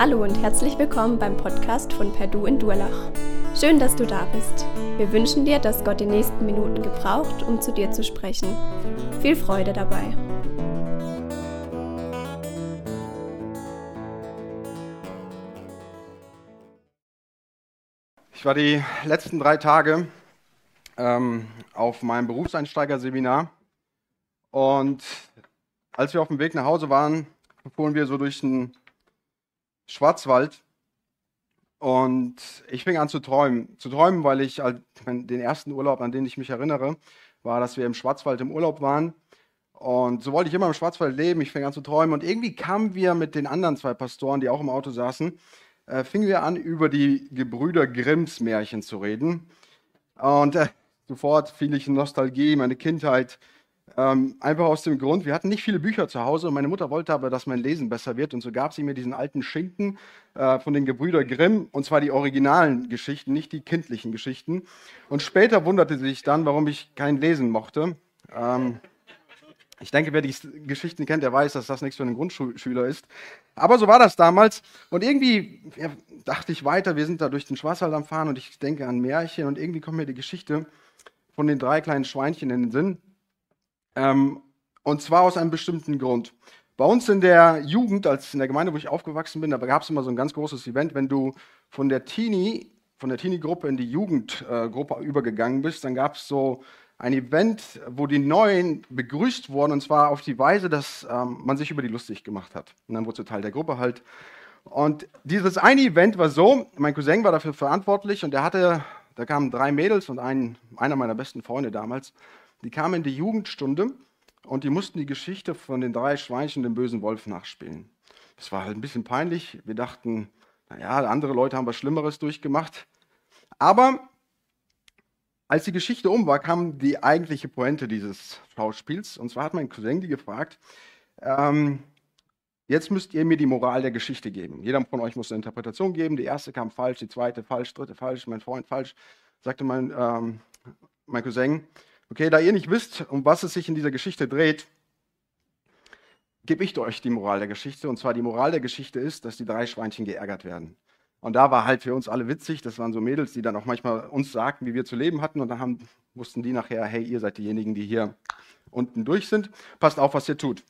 Hallo und herzlich willkommen beim Podcast von Perdu in Durlach. Schön, dass du da bist. Wir wünschen dir, dass Gott die nächsten Minuten gebraucht, um zu dir zu sprechen. Viel Freude dabei. Ich war die letzten drei Tage ähm, auf meinem Berufseinsteigerseminar und als wir auf dem Weg nach Hause waren, fuhren wir so durch den Schwarzwald und ich fing an zu träumen. Zu träumen, weil ich den ersten Urlaub, an den ich mich erinnere, war, dass wir im Schwarzwald im Urlaub waren. Und so wollte ich immer im Schwarzwald leben. Ich fing an zu träumen. Und irgendwie kamen wir mit den anderen zwei Pastoren, die auch im Auto saßen, äh, fingen wir an, über die Gebrüder Grimms Märchen zu reden. Und äh, sofort fiel ich in Nostalgie, meine Kindheit. Ähm, einfach aus dem Grund, wir hatten nicht viele Bücher zu Hause und meine Mutter wollte aber, dass mein Lesen besser wird. Und so gab sie mir diesen alten Schinken äh, von den Gebrüder Grimm, und zwar die originalen Geschichten, nicht die kindlichen Geschichten. Und später wunderte sie sich dann, warum ich kein Lesen mochte. Ähm, ich denke, wer die Geschichten kennt, der weiß, dass das nichts für einen Grundschüler ist. Aber so war das damals. Und irgendwie ja, dachte ich weiter, wir sind da durch den Schwarzwald am Fahren und ich denke an Märchen und irgendwie kommt mir die Geschichte von den drei kleinen Schweinchen in den Sinn. Ähm, und zwar aus einem bestimmten Grund. Bei uns in der Jugend, als in der Gemeinde, wo ich aufgewachsen bin, da gab es immer so ein ganz großes Event, wenn du von der Teenie, von der Teenie-Gruppe in die Jugendgruppe äh, übergegangen bist, dann gab es so ein Event, wo die Neuen begrüßt wurden, und zwar auf die Weise, dass ähm, man sich über die lustig gemacht hat. Und dann wurde sie Teil der Gruppe halt. Und dieses eine Event war so, mein Cousin war dafür verantwortlich und er hatte, da kamen drei Mädels und ein, einer meiner besten Freunde damals, die kamen in die Jugendstunde und die mussten die Geschichte von den drei Schweinchen dem bösen Wolf nachspielen. Das war halt ein bisschen peinlich. Wir dachten, naja, andere Leute haben was Schlimmeres durchgemacht. Aber als die Geschichte um war, kam die eigentliche Pointe dieses Schauspiels. Und zwar hat mein Cousin die gefragt, ähm, jetzt müsst ihr mir die Moral der Geschichte geben. Jeder von euch muss eine Interpretation geben. Die erste kam falsch, die zweite falsch, dritte falsch, mein Freund falsch, sagte mein, ähm, mein Cousin. Okay, da ihr nicht wisst, um was es sich in dieser Geschichte dreht, gebe ich euch die Moral der Geschichte. Und zwar die Moral der Geschichte ist, dass die drei Schweinchen geärgert werden. Und da war halt für uns alle witzig. Das waren so Mädels, die dann auch manchmal uns sagten, wie wir zu leben hatten. Und dann haben, wussten die nachher, hey, ihr seid diejenigen, die hier unten durch sind. Passt auf, was ihr tut.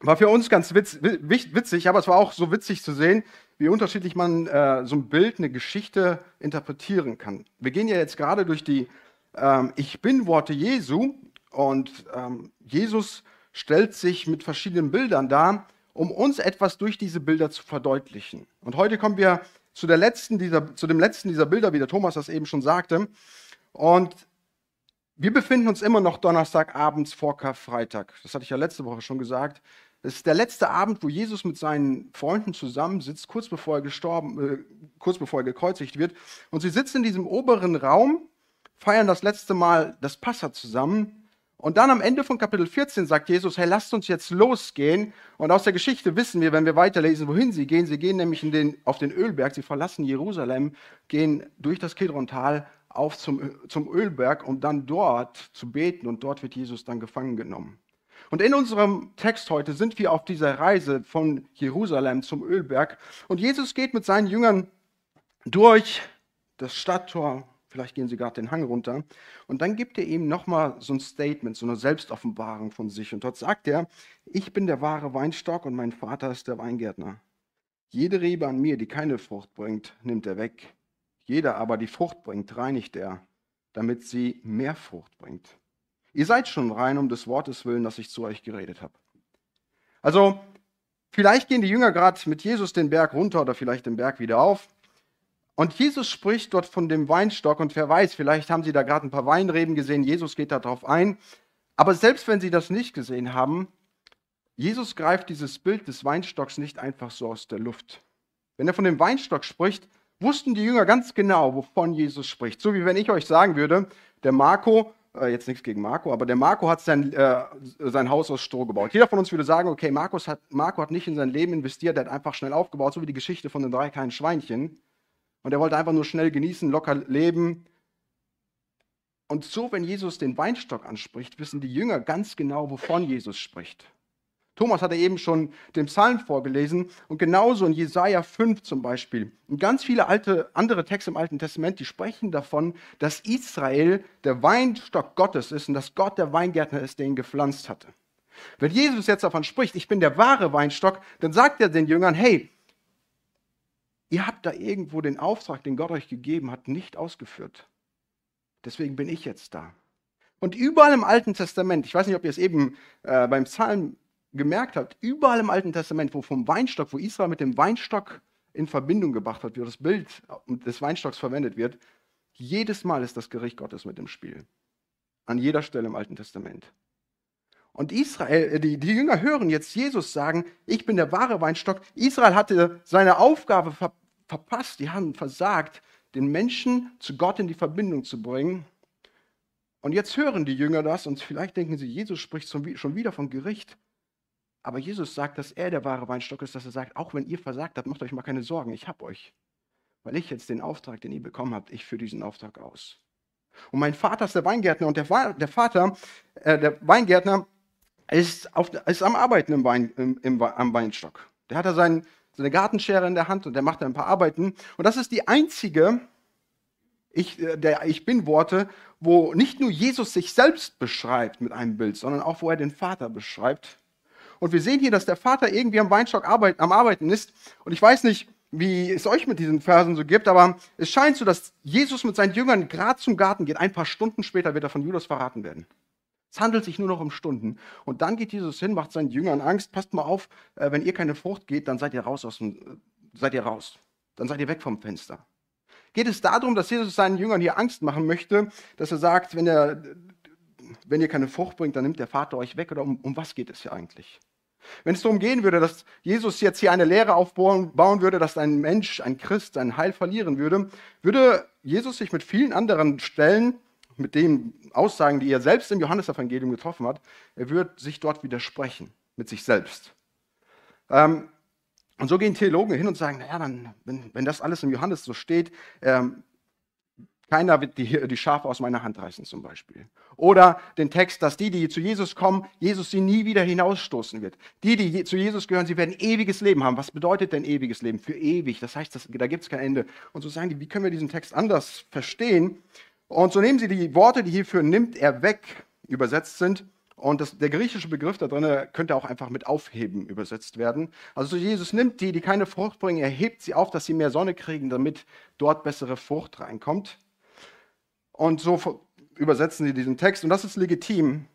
War für uns ganz witz, witzig, aber es war auch so witzig zu sehen, wie unterschiedlich man äh, so ein Bild, eine Geschichte interpretieren kann. Wir gehen ja jetzt gerade durch die ähm, Ich bin Worte Jesu und ähm, Jesus stellt sich mit verschiedenen Bildern dar, um uns etwas durch diese Bilder zu verdeutlichen. Und heute kommen wir zu, der letzten dieser, zu dem letzten dieser Bilder, wie der Thomas das eben schon sagte. Und wir befinden uns immer noch Donnerstagabends vor Karfreitag. Das hatte ich ja letzte Woche schon gesagt. Das ist der letzte Abend, wo Jesus mit seinen Freunden zusammensitzt, kurz bevor er gestorben, äh, kurz bevor er gekreuzigt wird. Und sie sitzen in diesem oberen Raum feiern das letzte Mal das Passa zusammen. Und dann am Ende von Kapitel 14 sagt Jesus, hey, lasst uns jetzt losgehen. Und aus der Geschichte wissen wir, wenn wir weiterlesen, wohin sie gehen. Sie gehen nämlich den, auf den Ölberg, sie verlassen Jerusalem, gehen durch das Kedrontal auf zum, zum Ölberg, um dann dort zu beten. Und dort wird Jesus dann gefangen genommen. Und in unserem Text heute sind wir auf dieser Reise von Jerusalem zum Ölberg. Und Jesus geht mit seinen Jüngern durch das Stadttor Vielleicht gehen sie gerade den Hang runter. Und dann gibt er ihm nochmal so ein Statement, so eine Selbstoffenbarung von sich. Und dort sagt er, ich bin der wahre Weinstock und mein Vater ist der Weingärtner. Jede Rebe an mir, die keine Frucht bringt, nimmt er weg. Jeder aber, die Frucht bringt, reinigt er, damit sie mehr Frucht bringt. Ihr seid schon rein um des Wortes willen, das ich zu euch geredet habe. Also, vielleicht gehen die Jünger gerade mit Jesus den Berg runter oder vielleicht den Berg wieder auf. Und Jesus spricht dort von dem Weinstock und wer weiß, vielleicht haben Sie da gerade ein paar Weinreben gesehen, Jesus geht darauf ein. Aber selbst wenn Sie das nicht gesehen haben, Jesus greift dieses Bild des Weinstocks nicht einfach so aus der Luft. Wenn er von dem Weinstock spricht, wussten die Jünger ganz genau, wovon Jesus spricht. So wie wenn ich euch sagen würde, der Marco, äh, jetzt nichts gegen Marco, aber der Marco hat sein, äh, sein Haus aus Stroh gebaut. Jeder von uns würde sagen, okay, Markus hat, Marco hat nicht in sein Leben investiert, der hat einfach schnell aufgebaut, so wie die Geschichte von den drei kleinen Schweinchen. Und er wollte einfach nur schnell genießen, locker leben. Und so, wenn Jesus den Weinstock anspricht, wissen die Jünger ganz genau, wovon Jesus spricht. Thomas hatte eben schon den Psalm vorgelesen und genauso in Jesaja 5 zum Beispiel. Und ganz viele alte, andere Texte im Alten Testament, die sprechen davon, dass Israel der Weinstock Gottes ist und dass Gott der Weingärtner ist, der ihn gepflanzt hatte. Wenn Jesus jetzt davon spricht, ich bin der wahre Weinstock, dann sagt er den Jüngern, hey, ihr habt da irgendwo den Auftrag, den Gott euch gegeben hat, nicht ausgeführt. Deswegen bin ich jetzt da. Und überall im Alten Testament, ich weiß nicht, ob ihr es eben äh, beim Psalm gemerkt habt, überall im Alten Testament, wo vom Weinstock, wo Israel mit dem Weinstock in Verbindung gebracht wird, wie das Bild des Weinstocks verwendet wird, jedes Mal ist das Gericht Gottes mit im Spiel. An jeder Stelle im Alten Testament. Und Israel, äh, die, die Jünger hören jetzt Jesus sagen, ich bin der wahre Weinstock. Israel hatte seine Aufgabe ver verpasst, die haben versagt, den Menschen zu Gott in die Verbindung zu bringen. Und jetzt hören die Jünger das und vielleicht denken sie, Jesus spricht schon wieder von Gericht. Aber Jesus sagt, dass er der wahre Weinstock ist, dass er sagt, auch wenn ihr versagt habt, macht euch mal keine Sorgen, ich habe euch. Weil ich jetzt den Auftrag, den ihr bekommen habt, ich führe diesen Auftrag aus. Und mein Vater ist der Weingärtner und der, der Vater, äh, der Weingärtner, ist, auf, ist am Arbeiten im Wein, im, im, am Weinstock. Der hat da sein, seine Gartenschere in der Hand und der macht da ein paar Arbeiten. Und das ist die einzige ich, äh, der Ich Bin-Worte, wo nicht nur Jesus sich selbst beschreibt mit einem Bild, sondern auch, wo er den Vater beschreibt. Und wir sehen hier, dass der Vater irgendwie am Weinstock arbeit, am Arbeiten ist. Und ich weiß nicht, wie es euch mit diesen Versen so gibt, aber es scheint so, dass Jesus mit seinen Jüngern gerade zum Garten geht. Ein paar Stunden später wird er von Judas verraten werden. Es handelt sich nur noch um Stunden. Und dann geht Jesus hin, macht seinen Jüngern Angst. Passt mal auf, äh, wenn ihr keine Frucht geht, dann seid ihr raus aus dem, äh, seid ihr raus. Dann seid ihr weg vom Fenster. Geht es darum, dass Jesus seinen Jüngern hier Angst machen möchte, dass er sagt, wenn, er, wenn ihr keine Frucht bringt, dann nimmt der Vater euch weg? Oder um, um was geht es hier eigentlich? Wenn es darum gehen würde, dass Jesus jetzt hier eine Lehre aufbauen würde, dass ein Mensch, ein Christ, sein Heil verlieren würde, würde Jesus sich mit vielen anderen Stellen, mit den Aussagen, die er selbst im Johannesevangelium getroffen hat, er würde sich dort widersprechen mit sich selbst. Ähm, und so gehen Theologen hin und sagen, naja, dann, wenn, wenn das alles im Johannes so steht, ähm, keiner wird die, die Schafe aus meiner Hand reißen zum Beispiel. Oder den Text, dass die, die zu Jesus kommen, Jesus sie nie wieder hinausstoßen wird. Die, die zu Jesus gehören, sie werden ewiges Leben haben. Was bedeutet denn ewiges Leben? Für ewig. Das heißt, das, da gibt es kein Ende. Und so sagen die, wie können wir diesen Text anders verstehen? Und so nehmen sie die Worte, die hierfür nimmt er weg, übersetzt sind. Und das, der griechische Begriff da drin könnte auch einfach mit aufheben übersetzt werden. Also Jesus nimmt die, die keine Frucht bringen, er hebt sie auf, dass sie mehr Sonne kriegen, damit dort bessere Frucht reinkommt. Und so übersetzen sie diesen Text und das ist legitim.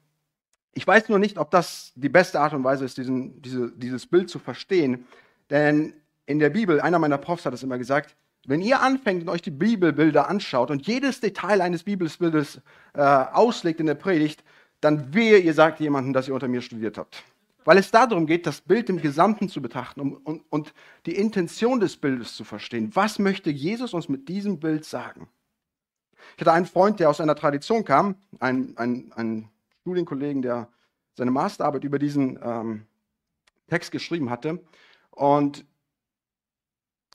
Ich weiß nur nicht, ob das die beste Art und Weise ist, diesen, diese, dieses Bild zu verstehen. Denn in der Bibel, einer meiner Profs hat es immer gesagt, wenn ihr anfängt und euch die Bibelbilder anschaut und jedes Detail eines Bibelbildes äh, auslegt in der Predigt, dann wehe, ihr sagt jemandem, dass ihr unter mir studiert habt. Weil es darum geht, das Bild im Gesamten zu betrachten und, und, und die Intention des Bildes zu verstehen. Was möchte Jesus uns mit diesem Bild sagen? Ich hatte einen Freund, der aus einer Tradition kam, einen, einen, einen Studienkollegen, der seine Masterarbeit über diesen ähm, Text geschrieben hatte. Und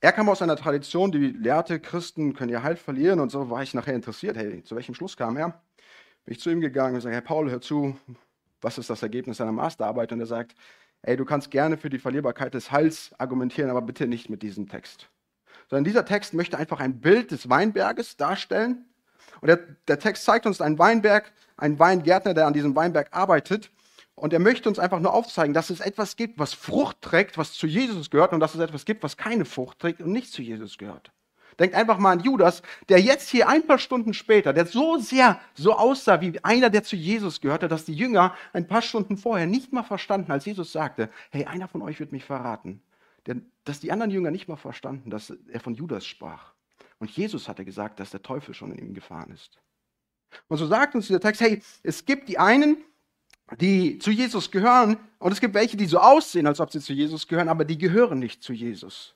er kam aus einer Tradition, die lehrte, Christen können ihr Heil verlieren. Und so war ich nachher interessiert, hey, zu welchem Schluss kam er? Bin ich zu ihm gegangen und sage, Herr Paul, hör zu, was ist das Ergebnis seiner Masterarbeit? Und er sagt, ey, du kannst gerne für die Verlierbarkeit des Heils argumentieren, aber bitte nicht mit diesem Text. Sondern dieser Text möchte einfach ein Bild des Weinberges darstellen und der, der Text zeigt uns einen Weinberg, einen Weingärtner, der an diesem Weinberg arbeitet. Und er möchte uns einfach nur aufzeigen, dass es etwas gibt, was Frucht trägt, was zu Jesus gehört, und dass es etwas gibt, was keine Frucht trägt und nicht zu Jesus gehört. Denkt einfach mal an Judas, der jetzt hier ein paar Stunden später, der so sehr so aussah wie einer, der zu Jesus gehörte, dass die Jünger ein paar Stunden vorher nicht mal verstanden, als Jesus sagte, hey, einer von euch wird mich verraten. Dass die anderen Jünger nicht mal verstanden, dass er von Judas sprach. Und Jesus hatte gesagt, dass der Teufel schon in ihm gefahren ist. Und so sagt uns dieser Text, hey, es gibt die einen, die zu Jesus gehören, und es gibt welche, die so aussehen, als ob sie zu Jesus gehören, aber die gehören nicht zu Jesus.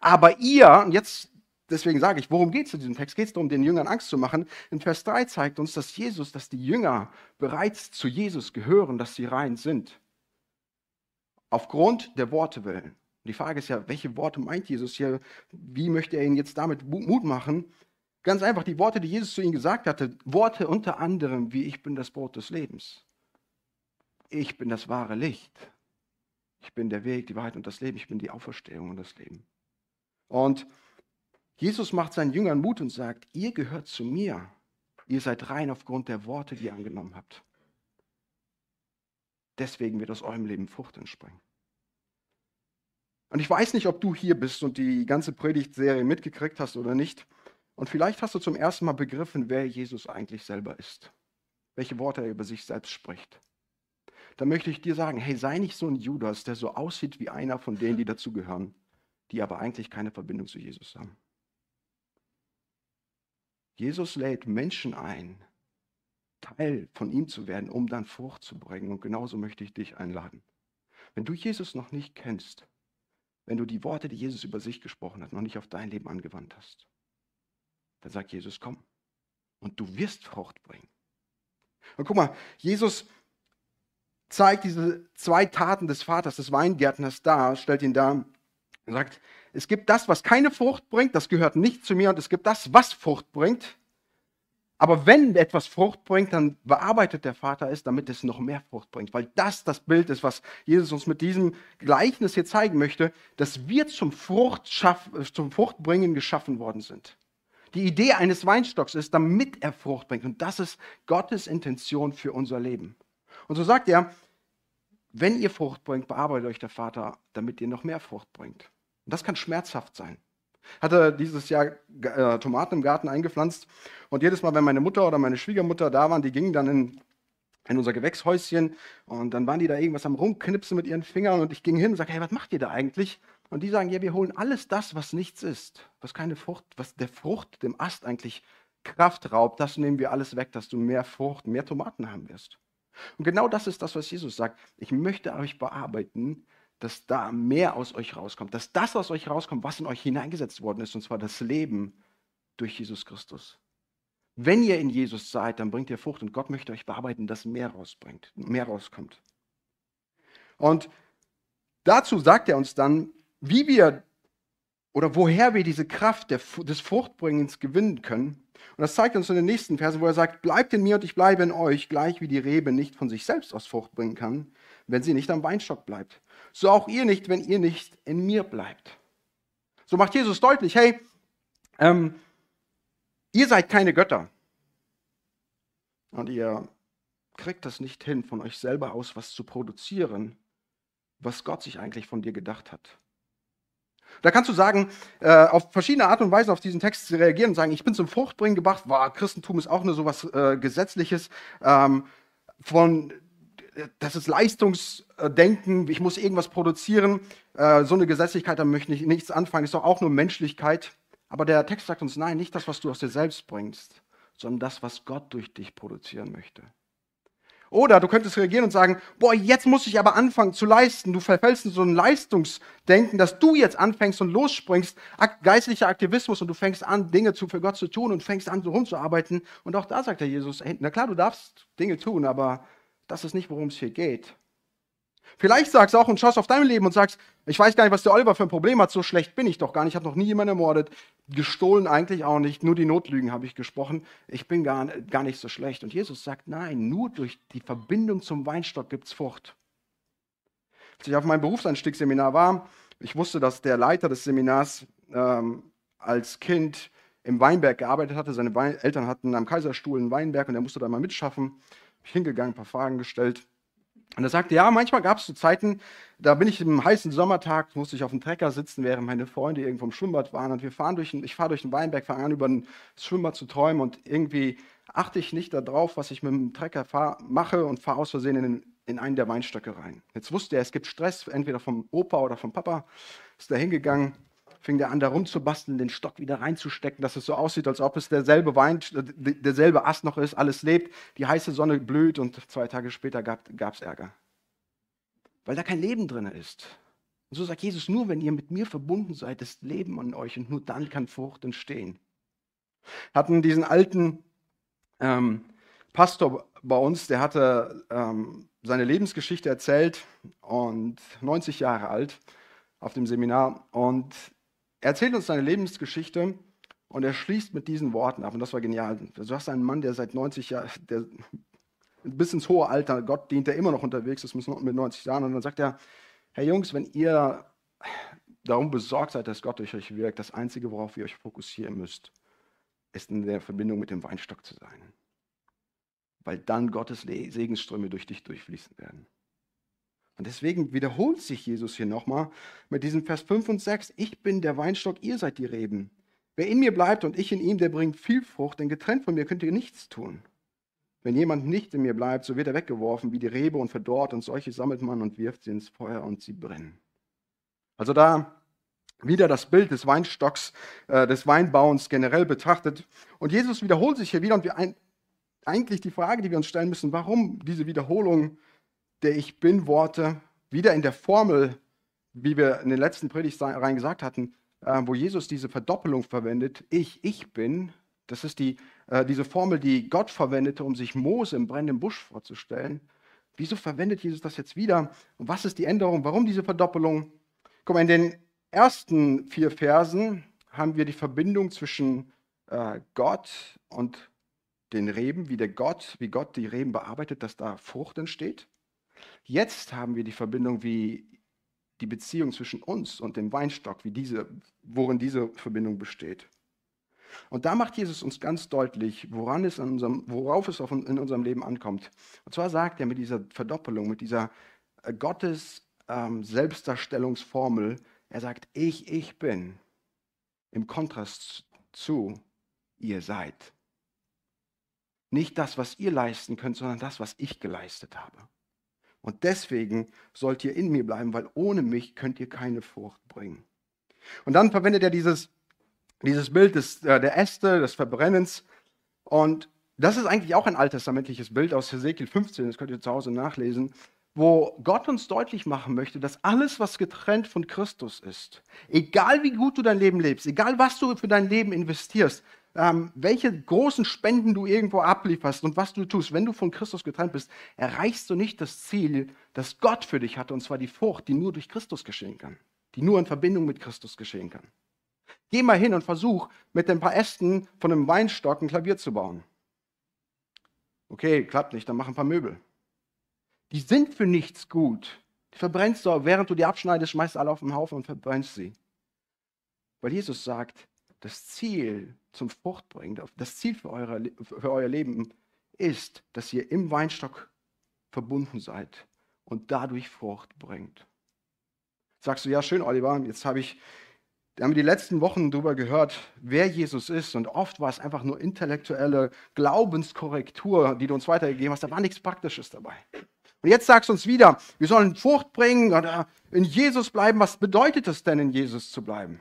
Aber ihr, und jetzt, deswegen sage ich, worum geht es in diesem Text? Geht es darum, den Jüngern Angst zu machen? In Vers 3 zeigt uns, dass Jesus, dass die Jünger bereits zu Jesus gehören, dass sie rein sind. Aufgrund der Worte willen. Die Frage ist ja, welche Worte meint Jesus hier? Wie möchte er ihnen jetzt damit Mut machen? Ganz einfach, die Worte, die Jesus zu ihnen gesagt hatte, Worte unter anderem wie ich bin das Brot des Lebens. Ich bin das wahre Licht. Ich bin der Weg, die Wahrheit und das Leben. Ich bin die Auferstehung und das Leben. Und Jesus macht seinen Jüngern Mut und sagt, ihr gehört zu mir. Ihr seid rein aufgrund der Worte, die ihr angenommen habt. Deswegen wird aus eurem Leben Frucht entspringen. Und ich weiß nicht, ob du hier bist und die ganze Predigtserie mitgekriegt hast oder nicht. Und vielleicht hast du zum ersten Mal begriffen, wer Jesus eigentlich selber ist. Welche Worte er über sich selbst spricht. Da möchte ich dir sagen, hey, sei nicht so ein Judas, der so aussieht wie einer von denen, die dazugehören, die aber eigentlich keine Verbindung zu Jesus haben. Jesus lädt Menschen ein, Teil von ihm zu werden, um dann Frucht zu bringen. Und genauso möchte ich dich einladen. Wenn du Jesus noch nicht kennst, wenn du die Worte, die Jesus über sich gesprochen hat, noch nicht auf dein Leben angewandt hast, dann sagt Jesus, komm. Und du wirst Frucht bringen. Und guck mal, Jesus zeigt diese zwei Taten des Vaters, des Weingärtners dar, stellt ihn dar und sagt, es gibt das, was keine Frucht bringt, das gehört nicht zu mir, und es gibt das, was Frucht bringt. Aber wenn etwas Frucht bringt, dann bearbeitet der Vater es, damit es noch mehr Frucht bringt. Weil das das Bild ist, was Jesus uns mit diesem Gleichnis hier zeigen möchte, dass wir zum, Frucht zum Fruchtbringen geschaffen worden sind. Die Idee eines Weinstocks ist, damit er Frucht bringt. Und das ist Gottes Intention für unser Leben. Und so sagt er, wenn ihr Frucht bringt, bearbeitet euch der Vater, damit ihr noch mehr Frucht bringt. Und das kann schmerzhaft sein. Hatte dieses Jahr äh, Tomaten im Garten eingepflanzt und jedes Mal, wenn meine Mutter oder meine Schwiegermutter da waren, die gingen dann in, in unser Gewächshäuschen und dann waren die da irgendwas am Rumknipsen mit ihren Fingern und ich ging hin und sagte, hey, was macht ihr da eigentlich? Und die sagen, ja, wir holen alles das, was nichts ist, was keine Frucht, was der Frucht, dem Ast eigentlich Kraft raubt, das nehmen wir alles weg, dass du mehr Frucht, mehr Tomaten haben wirst. Und genau das ist das, was Jesus sagt. Ich möchte euch bearbeiten, dass da mehr aus euch rauskommt, dass das aus euch rauskommt, was in euch hineingesetzt worden ist, und zwar das Leben durch Jesus Christus. Wenn ihr in Jesus seid, dann bringt ihr Frucht und Gott möchte euch bearbeiten, dass mehr rausbringt, mehr rauskommt. Und dazu sagt er uns dann, wie wir oder woher wir diese Kraft des Fruchtbringens gewinnen können. Und das zeigt uns in den nächsten Versen, wo er sagt, bleibt in mir und ich bleibe in euch, gleich wie die Rebe nicht von sich selbst aus Frucht bringen kann, wenn sie nicht am Weinstock bleibt. So auch ihr nicht, wenn ihr nicht in mir bleibt. So macht Jesus deutlich, hey, ähm, ihr seid keine Götter. Und ihr kriegt das nicht hin, von euch selber aus was zu produzieren, was Gott sich eigentlich von dir gedacht hat. Da kannst du sagen, äh, auf verschiedene Art und Weise auf diesen Text reagieren und sagen, ich bin zum Fruchtbringen gebracht. Wow, Christentum ist auch nur so was äh, Gesetzliches. Ähm, von, das ist Leistungsdenken, ich muss irgendwas produzieren. Äh, so eine Gesetzlichkeit, da möchte ich nichts anfangen, ist doch auch nur Menschlichkeit. Aber der Text sagt uns, nein, nicht das, was du aus dir selbst bringst, sondern das, was Gott durch dich produzieren möchte. Oder du könntest reagieren und sagen, boah, jetzt muss ich aber anfangen zu leisten. Du verfällst in so ein Leistungsdenken, dass du jetzt anfängst und losspringst, geistlicher Aktivismus und du fängst an, Dinge für Gott zu tun und fängst an, so rumzuarbeiten. Und auch da sagt der Jesus, na klar, du darfst Dinge tun, aber das ist nicht, worum es hier geht. Vielleicht sagst du auch und schaust auf dein Leben und sagst, ich weiß gar nicht, was der Oliver für ein Problem hat, so schlecht bin ich doch gar nicht, ich habe noch nie jemanden ermordet, gestohlen eigentlich auch nicht, nur die Notlügen habe ich gesprochen, ich bin gar, gar nicht so schlecht. Und Jesus sagt, nein, nur durch die Verbindung zum Weinstock gibt es Frucht. Als ich auf meinem Berufseinstiegsseminar war, ich wusste, dass der Leiter des Seminars ähm, als Kind im Weinberg gearbeitet hatte. Seine Wein Eltern hatten am Kaiserstuhl einen Weinberg und er musste da mal mitschaffen. Bin ich hingegangen, ein paar Fragen gestellt. Und er sagte, ja, manchmal gab es so Zeiten, da bin ich im heißen Sommertag, musste ich auf dem Trecker sitzen, während meine Freunde irgendwo im Schwimmbad waren. Und wir fahren durch, ich fahre durch den Weinberg, fange an, über ein Schwimmbad zu träumen. Und irgendwie achte ich nicht darauf, was ich mit dem Trecker fahr, mache und fahre aus Versehen in, in einen der Weinstöcke rein. Jetzt wusste er, es gibt Stress, entweder vom Opa oder vom Papa. Ist da hingegangen, fing der an, da rumzubasteln, den Stock wieder reinzustecken, dass es so aussieht, als ob es derselbe Wein, derselbe Ast noch ist, alles lebt, die heiße Sonne blüht und zwei Tage später gab es Ärger. Weil da kein Leben drin ist. Und so sagt Jesus, nur wenn ihr mit mir verbunden seid, ist Leben an euch und nur dann kann Frucht entstehen. Hatten diesen alten ähm, Pastor bei uns, der hatte ähm, seine Lebensgeschichte erzählt und 90 Jahre alt auf dem Seminar und er erzählt uns seine Lebensgeschichte und er schließt mit diesen Worten ab. Und das war genial. Du hast einen Mann, der seit 90 Jahren, der bis ins hohe Alter. Gott dient er immer noch unterwegs, müssen mit 90 Jahren. Und dann sagt er, Herr Jungs, wenn ihr darum besorgt seid, dass Gott durch euch wirkt, das Einzige, worauf ihr euch fokussieren müsst, ist in der Verbindung mit dem Weinstock zu sein. Weil dann Gottes Segensströme durch dich durchfließen werden. Und deswegen wiederholt sich Jesus hier nochmal mit diesem Vers 5 und 6. Ich bin der Weinstock, ihr seid die Reben. Wer in mir bleibt und ich in ihm, der bringt viel Frucht, denn getrennt von mir könnt ihr nichts tun. Wenn jemand nicht in mir bleibt, so wird er weggeworfen wie die Rebe und verdorrt und solche sammelt man und wirft sie ins Feuer und sie brennen. Also da wieder das Bild des Weinstocks, äh, des Weinbauens generell betrachtet. Und Jesus wiederholt sich hier wieder und wir ein, eigentlich die Frage, die wir uns stellen müssen, warum diese Wiederholung der Ich Bin-Worte wieder in der Formel, wie wir in den letzten Predigtreihen gesagt hatten, äh, wo Jesus diese Verdoppelung verwendet, ich, ich bin, das ist die, äh, diese Formel, die Gott verwendete, um sich Mose im brennenden Busch vorzustellen. Wieso verwendet Jesus das jetzt wieder? Und was ist die Änderung? Warum diese Verdoppelung? Guck mal, in den ersten vier Versen haben wir die Verbindung zwischen äh, Gott und den Reben, wie der Gott, wie Gott die Reben bearbeitet, dass da Frucht entsteht. Jetzt haben wir die Verbindung, wie die Beziehung zwischen uns und dem Weinstock, wie diese, worin diese Verbindung besteht. Und da macht Jesus uns ganz deutlich, woran es unserem, worauf es in unserem Leben ankommt. Und zwar sagt er mit dieser Verdoppelung, mit dieser äh, Gottes ähm, Selbstdarstellungsformel, er sagt, ich, ich bin, im Kontrast zu, ihr seid. Nicht das, was ihr leisten könnt, sondern das, was ich geleistet habe. Und deswegen sollt ihr in mir bleiben, weil ohne mich könnt ihr keine Frucht bringen. Und dann verwendet er dieses, dieses Bild des, äh, der Äste, des Verbrennens. Und das ist eigentlich auch ein alttestamentliches Bild aus Hesekiel 15, das könnt ihr zu Hause nachlesen, wo Gott uns deutlich machen möchte, dass alles, was getrennt von Christus ist, egal wie gut du dein Leben lebst, egal was du für dein Leben investierst, ähm, welche großen Spenden du irgendwo ablieferst und was du tust, wenn du von Christus getrennt bist, erreichst du nicht das Ziel, das Gott für dich hatte, und zwar die Frucht, die nur durch Christus geschehen kann, die nur in Verbindung mit Christus geschehen kann. Geh mal hin und versuch, mit ein paar Ästen von einem Weinstock ein Klavier zu bauen. Okay, klappt nicht, dann mach ein paar Möbel. Die sind für nichts gut. Die verbrennst du, während du die abschneidest, schmeißt alle auf den Haufen und verbrennst sie. Weil Jesus sagt, das Ziel zum Fruchtbringen, das Ziel für, eure, für euer Leben ist, dass ihr im Weinstock verbunden seid und dadurch Frucht bringt. Sagst du, ja, schön, Oliver, jetzt habe ich, haben wir die letzten Wochen darüber gehört, wer Jesus ist. Und oft war es einfach nur intellektuelle Glaubenskorrektur, die du uns weitergegeben hast. Da war nichts Praktisches dabei. Und jetzt sagst du uns wieder, wir sollen Frucht bringen oder in Jesus bleiben. Was bedeutet es denn, in Jesus zu bleiben?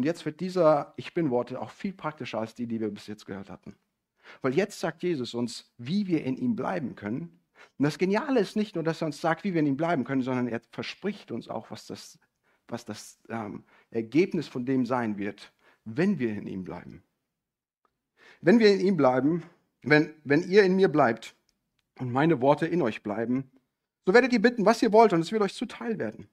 Und jetzt wird dieser Ich bin-Worte auch viel praktischer als die, die wir bis jetzt gehört hatten. Weil jetzt sagt Jesus uns, wie wir in ihm bleiben können. Und das Geniale ist nicht nur, dass er uns sagt, wie wir in ihm bleiben können, sondern er verspricht uns auch, was das, was das ähm, Ergebnis von dem sein wird, wenn wir in ihm bleiben. Wenn wir in ihm bleiben, wenn, wenn ihr in mir bleibt und meine Worte in euch bleiben, so werdet ihr bitten, was ihr wollt, und es wird euch zuteil werden.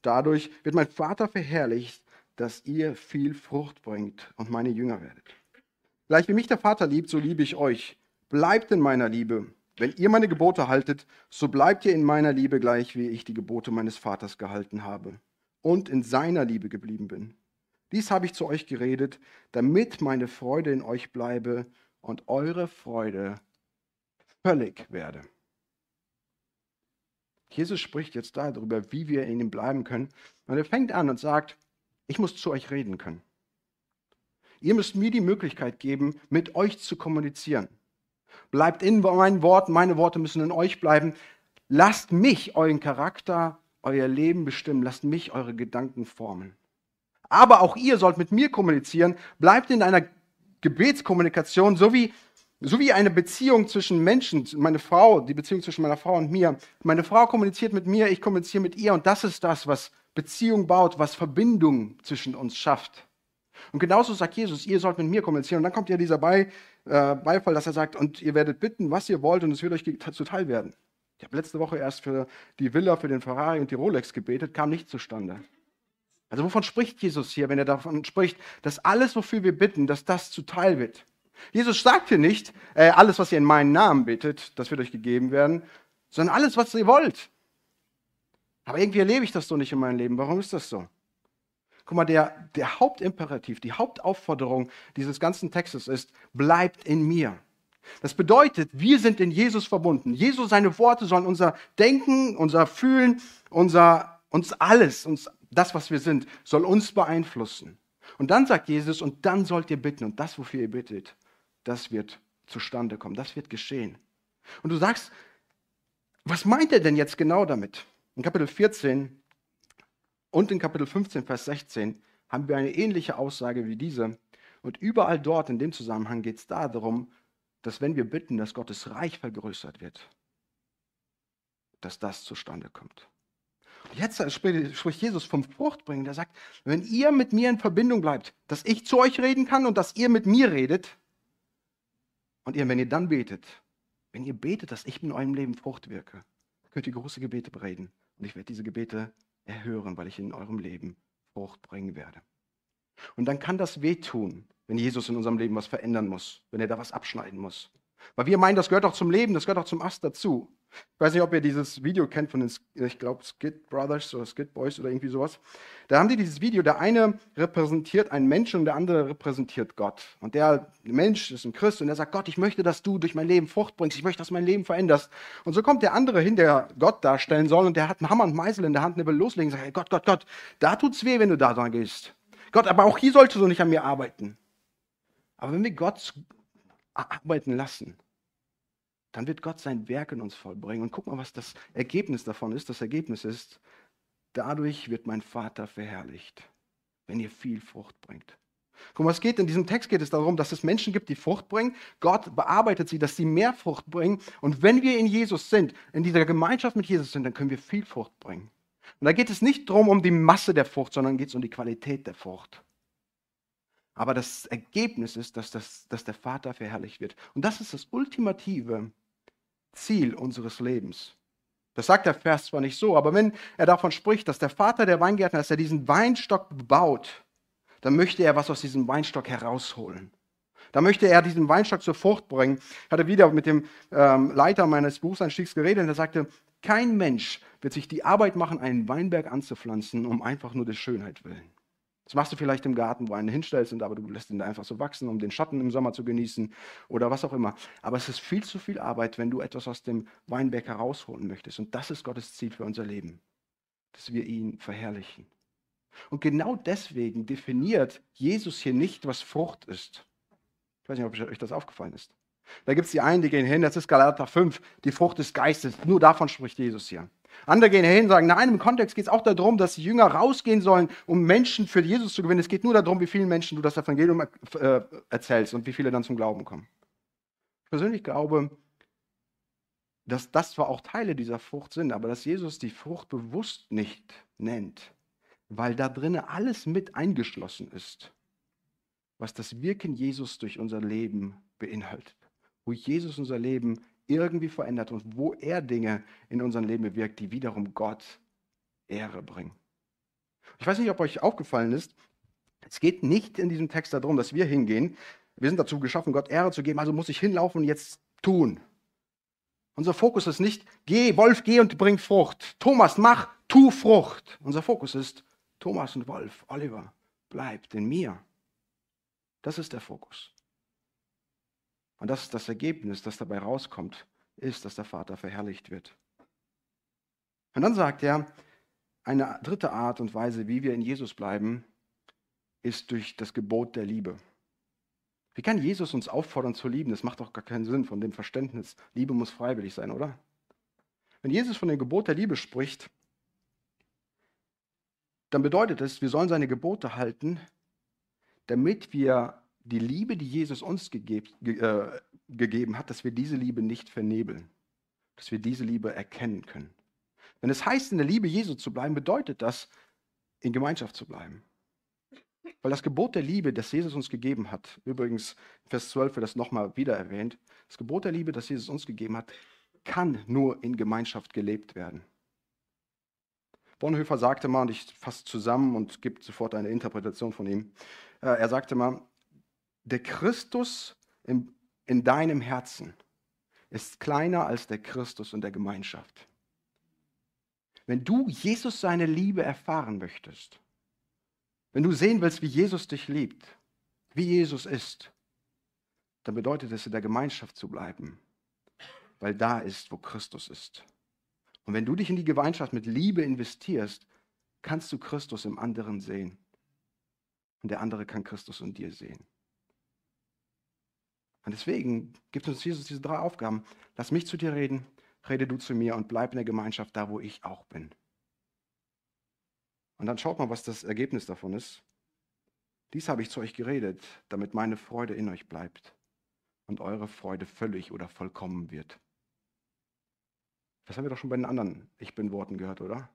Dadurch wird mein Vater verherrlicht, dass ihr viel Frucht bringt und meine Jünger werdet. Gleich wie mich der Vater liebt, so liebe ich euch. Bleibt in meiner Liebe. Wenn ihr meine Gebote haltet, so bleibt ihr in meiner Liebe gleich, wie ich die Gebote meines Vaters gehalten habe und in seiner Liebe geblieben bin. Dies habe ich zu euch geredet, damit meine Freude in euch bleibe und eure Freude völlig werde. Jesus spricht jetzt darüber, wie wir in ihm bleiben können. Und er fängt an und sagt, ich muss zu euch reden können. Ihr müsst mir die Möglichkeit geben, mit euch zu kommunizieren. Bleibt in meinen Worten, meine Worte müssen in euch bleiben. Lasst mich euren Charakter, euer Leben bestimmen. Lasst mich eure Gedanken formen. Aber auch ihr sollt mit mir kommunizieren. Bleibt in einer Gebetskommunikation, so wie, so wie eine Beziehung zwischen Menschen, meine Frau, die Beziehung zwischen meiner Frau und mir. Meine Frau kommuniziert mit mir, ich kommuniziere mit ihr und das ist das, was Beziehung baut, was Verbindung zwischen uns schafft. Und genauso sagt Jesus, ihr sollt mit mir kommunizieren. Und dann kommt ja dieser Bei, äh, Beifall, dass er sagt, und ihr werdet bitten, was ihr wollt, und es wird euch zuteil werden. Ich habe letzte Woche erst für die Villa, für den Ferrari und die Rolex gebetet, kam nicht zustande. Also wovon spricht Jesus hier, wenn er davon spricht, dass alles, wofür wir bitten, dass das zuteil wird? Jesus sagt hier nicht, äh, alles, was ihr in meinen Namen bittet, das wird euch gegeben werden, sondern alles, was ihr wollt. Aber irgendwie erlebe ich das so nicht in meinem Leben. Warum ist das so? Guck mal, der, der Hauptimperativ, die Hauptaufforderung dieses ganzen Textes ist, bleibt in mir. Das bedeutet, wir sind in Jesus verbunden. Jesus, seine Worte sollen unser Denken, unser Fühlen, unser, uns alles, uns, das, was wir sind, soll uns beeinflussen. Und dann sagt Jesus, und dann sollt ihr bitten. Und das, wofür ihr bittet, das wird zustande kommen. Das wird geschehen. Und du sagst, was meint er denn jetzt genau damit? In Kapitel 14 und in Kapitel 15, Vers 16 haben wir eine ähnliche Aussage wie diese. Und überall dort in dem Zusammenhang geht es darum, dass wenn wir bitten, dass Gottes Reich vergrößert wird, dass das zustande kommt. Jetzt spricht Jesus vom Fruchtbringen. Der sagt, wenn ihr mit mir in Verbindung bleibt, dass ich zu euch reden kann und dass ihr mit mir redet, und ihr, wenn ihr dann betet, wenn ihr betet, dass ich in eurem Leben Frucht wirke, könnt ihr große Gebete bereden. Und ich werde diese Gebete erhören, weil ich in eurem Leben Frucht bringen werde. Und dann kann das wehtun, wenn Jesus in unserem Leben was verändern muss, wenn er da was abschneiden muss. Weil wir meinen, das gehört auch zum Leben, das gehört auch zum Ast dazu. Ich weiß nicht, ob ihr dieses Video kennt von den, ich glaube, Skid Brothers oder Skid Boys oder irgendwie sowas. Da haben die dieses Video, der eine repräsentiert einen Menschen und der andere repräsentiert Gott. Und der Mensch ist ein Christ und der sagt, Gott, ich möchte, dass du durch mein Leben Frucht bringst, ich möchte, dass mein Leben veränderst. Und so kommt der andere hin, der Gott darstellen soll und der hat einen Hammer und Meißel in der Hand und der will loslegen und sagt, hey, Gott, Gott, Gott, da tut's weh, wenn du da dran gehst. Gott, aber auch hier solltest du nicht an mir arbeiten. Aber wenn wir Gott arbeiten lassen, dann wird Gott sein Werk in uns vollbringen. Und guck mal, was das Ergebnis davon ist. Das Ergebnis ist, dadurch wird mein Vater verherrlicht, wenn ihr viel Frucht bringt. Guck mal, es geht in diesem Text geht es darum, dass es Menschen gibt, die Frucht bringen. Gott bearbeitet sie, dass sie mehr Frucht bringen. Und wenn wir in Jesus sind, in dieser Gemeinschaft mit Jesus sind, dann können wir viel Frucht bringen. Und da geht es nicht darum, um die Masse der Frucht, sondern geht es um die Qualität der Frucht. Aber das Ergebnis ist, dass, das, dass der Vater verherrlicht wird. Und das ist das ultimative Ziel unseres Lebens. Das sagt der Vers zwar nicht so, aber wenn er davon spricht, dass der Vater der Weingärtner, dass er diesen Weinstock baut, dann möchte er was aus diesem Weinstock herausholen. Da möchte er diesen Weinstock zur Frucht bringen. Ich hatte wieder mit dem ähm, Leiter meines Berufseinstiegs geredet und er sagte, kein Mensch wird sich die Arbeit machen, einen Weinberg anzupflanzen, um einfach nur der Schönheit willen. Das machst du vielleicht im Garten, wo einen hinstellst, und aber du lässt ihn einfach so wachsen, um den Schatten im Sommer zu genießen oder was auch immer. Aber es ist viel zu viel Arbeit, wenn du etwas aus dem Weinberg herausholen möchtest. Und das ist Gottes Ziel für unser Leben, dass wir ihn verherrlichen. Und genau deswegen definiert Jesus hier nicht, was Frucht ist. Ich weiß nicht, ob euch das aufgefallen ist. Da gibt es die einen, die gehen hin, das ist Galater 5, die Frucht des Geistes. Nur davon spricht Jesus hier. Andere gehen hin und sagen, nein, im Kontext geht es auch darum, dass die Jünger rausgehen sollen, um Menschen für Jesus zu gewinnen. Es geht nur darum, wie vielen Menschen du das Evangelium äh, erzählst und wie viele dann zum Glauben kommen. Ich persönlich glaube, dass das zwar auch Teile dieser Frucht sind, aber dass Jesus die Frucht bewusst nicht nennt, weil da drinnen alles mit eingeschlossen ist, was das Wirken Jesus durch unser Leben beinhaltet. Wo Jesus unser Leben irgendwie verändert und wo er Dinge in unserem Leben bewirkt, die wiederum Gott Ehre bringen. Ich weiß nicht, ob euch aufgefallen ist, es geht nicht in diesem Text darum, dass wir hingehen. Wir sind dazu geschaffen, Gott Ehre zu geben, also muss ich hinlaufen und jetzt tun. Unser Fokus ist nicht, geh, Wolf, geh und bring Frucht. Thomas, mach, tu Frucht. Unser Fokus ist, Thomas und Wolf, Oliver, bleibt in mir. Das ist der Fokus. Und das ist das Ergebnis, das dabei rauskommt, ist, dass der Vater verherrlicht wird. Und dann sagt er, eine dritte Art und Weise, wie wir in Jesus bleiben, ist durch das Gebot der Liebe. Wie kann Jesus uns auffordern zu lieben? Das macht doch gar keinen Sinn von dem Verständnis. Liebe muss freiwillig sein, oder? Wenn Jesus von dem Gebot der Liebe spricht, dann bedeutet es, wir sollen seine Gebote halten, damit wir die Liebe, die Jesus uns gegeb, ge, äh, gegeben hat, dass wir diese Liebe nicht vernebeln, dass wir diese Liebe erkennen können. Wenn es heißt, in der Liebe Jesu zu bleiben, bedeutet das, in Gemeinschaft zu bleiben. Weil das Gebot der Liebe, das Jesus uns gegeben hat, übrigens Vers 12 wird das nochmal wieder erwähnt, das Gebot der Liebe, das Jesus uns gegeben hat, kann nur in Gemeinschaft gelebt werden. Bonhoeffer sagte mal, und ich fasse zusammen und gebe sofort eine Interpretation von ihm, äh, er sagte mal, der Christus in, in deinem Herzen ist kleiner als der Christus und der Gemeinschaft. Wenn du Jesus seine Liebe erfahren möchtest, wenn du sehen willst, wie Jesus dich liebt, wie Jesus ist, dann bedeutet es, in der Gemeinschaft zu bleiben, weil da ist, wo Christus ist. Und wenn du dich in die Gemeinschaft mit Liebe investierst, kannst du Christus im anderen sehen. Und der andere kann Christus in dir sehen. Und deswegen gibt uns Jesus diese drei Aufgaben. Lass mich zu dir reden, rede du zu mir und bleib in der Gemeinschaft da, wo ich auch bin. Und dann schaut mal, was das Ergebnis davon ist. Dies habe ich zu euch geredet, damit meine Freude in euch bleibt und eure Freude völlig oder vollkommen wird. Das haben wir doch schon bei den anderen Ich bin Worten gehört, oder?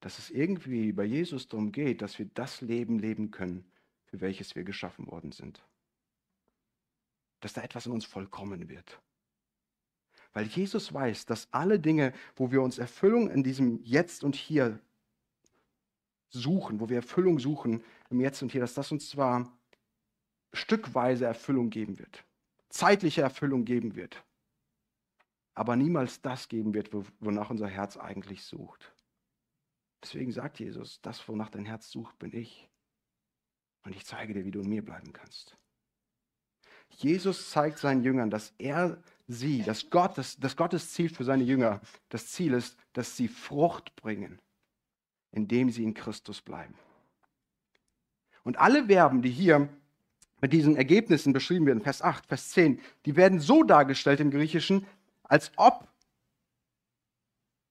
Dass es irgendwie bei Jesus darum geht, dass wir das Leben leben können, für welches wir geschaffen worden sind dass da etwas in uns vollkommen wird. Weil Jesus weiß, dass alle Dinge, wo wir uns Erfüllung in diesem Jetzt und Hier suchen, wo wir Erfüllung suchen im Jetzt und Hier, dass das uns zwar stückweise Erfüllung geben wird, zeitliche Erfüllung geben wird, aber niemals das geben wird, wonach unser Herz eigentlich sucht. Deswegen sagt Jesus, das, wonach dein Herz sucht, bin ich. Und ich zeige dir, wie du in mir bleiben kannst. Jesus zeigt seinen Jüngern, dass er sie, dass Gott, dass, dass Gottes Ziel für seine Jünger, das Ziel ist, dass sie Frucht bringen, indem sie in Christus bleiben. Und alle Verben, die hier mit diesen Ergebnissen beschrieben werden, Vers 8, Vers 10, die werden so dargestellt im Griechischen, als ob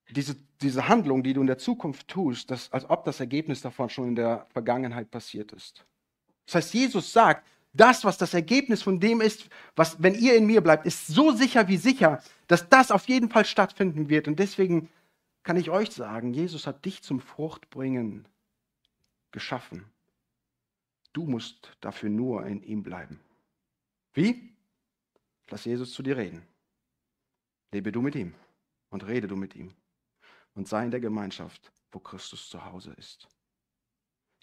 diese, diese Handlung, die du in der Zukunft tust, dass, als ob das Ergebnis davon schon in der Vergangenheit passiert ist. Das heißt, Jesus sagt, das, was das Ergebnis von dem ist, was, wenn ihr in mir bleibt, ist so sicher wie sicher, dass das auf jeden Fall stattfinden wird. Und deswegen kann ich euch sagen, Jesus hat dich zum Fruchtbringen geschaffen. Du musst dafür nur in ihm bleiben. Wie? Lass Jesus zu dir reden. Lebe du mit ihm und rede du mit ihm und sei in der Gemeinschaft, wo Christus zu Hause ist.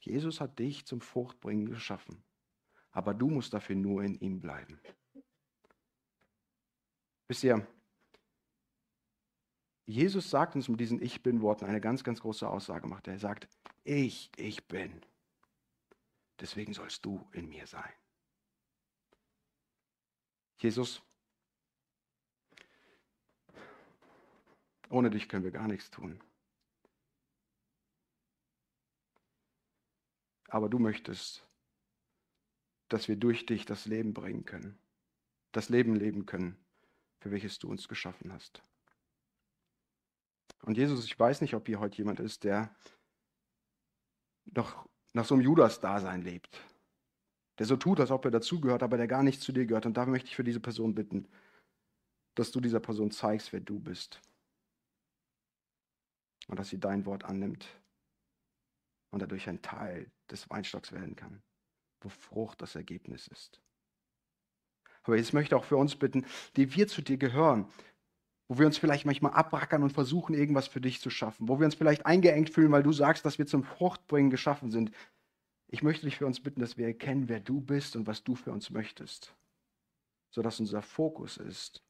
Jesus hat dich zum Fruchtbringen geschaffen aber du musst dafür nur in ihm bleiben. Wisst ihr, Jesus sagt uns mit diesen Ich bin-Worten eine ganz, ganz große Aussage. Macht. Er sagt, ich, ich bin. Deswegen sollst du in mir sein. Jesus, ohne dich können wir gar nichts tun. Aber du möchtest, dass wir durch dich das Leben bringen können. Das Leben leben können, für welches du uns geschaffen hast. Und Jesus, ich weiß nicht, ob hier heute jemand ist, der noch nach so einem Judas-Dasein lebt. Der so tut, als ob er dazugehört, aber der gar nicht zu dir gehört. Und da möchte ich für diese Person bitten, dass du dieser Person zeigst, wer du bist. Und dass sie dein Wort annimmt und dadurch ein Teil des Weinstocks werden kann Frucht das Ergebnis ist. Aber jetzt möchte auch für uns bitten, die wir zu dir gehören, wo wir uns vielleicht manchmal abrackern und versuchen, irgendwas für dich zu schaffen, wo wir uns vielleicht eingeengt fühlen, weil du sagst, dass wir zum Fruchtbringen geschaffen sind. Ich möchte dich für uns bitten, dass wir erkennen, wer du bist und was du für uns möchtest, sodass unser Fokus ist,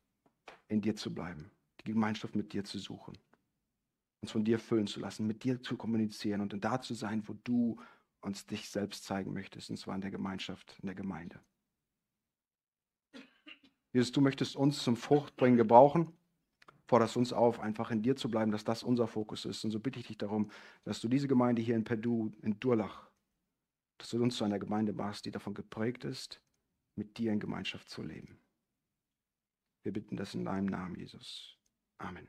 in dir zu bleiben, die Gemeinschaft mit dir zu suchen, uns von dir füllen zu lassen, mit dir zu kommunizieren und da zu sein, wo du uns dich selbst zeigen möchtest, und zwar in der Gemeinschaft, in der Gemeinde. Jesus, du möchtest uns zum Fruchtbringen gebrauchen, forderst uns auf, einfach in dir zu bleiben, dass das unser Fokus ist. Und so bitte ich dich darum, dass du diese Gemeinde hier in Perdu, in Durlach, dass du uns zu einer Gemeinde machst, die davon geprägt ist, mit dir in Gemeinschaft zu leben. Wir bitten das in deinem Namen, Jesus. Amen.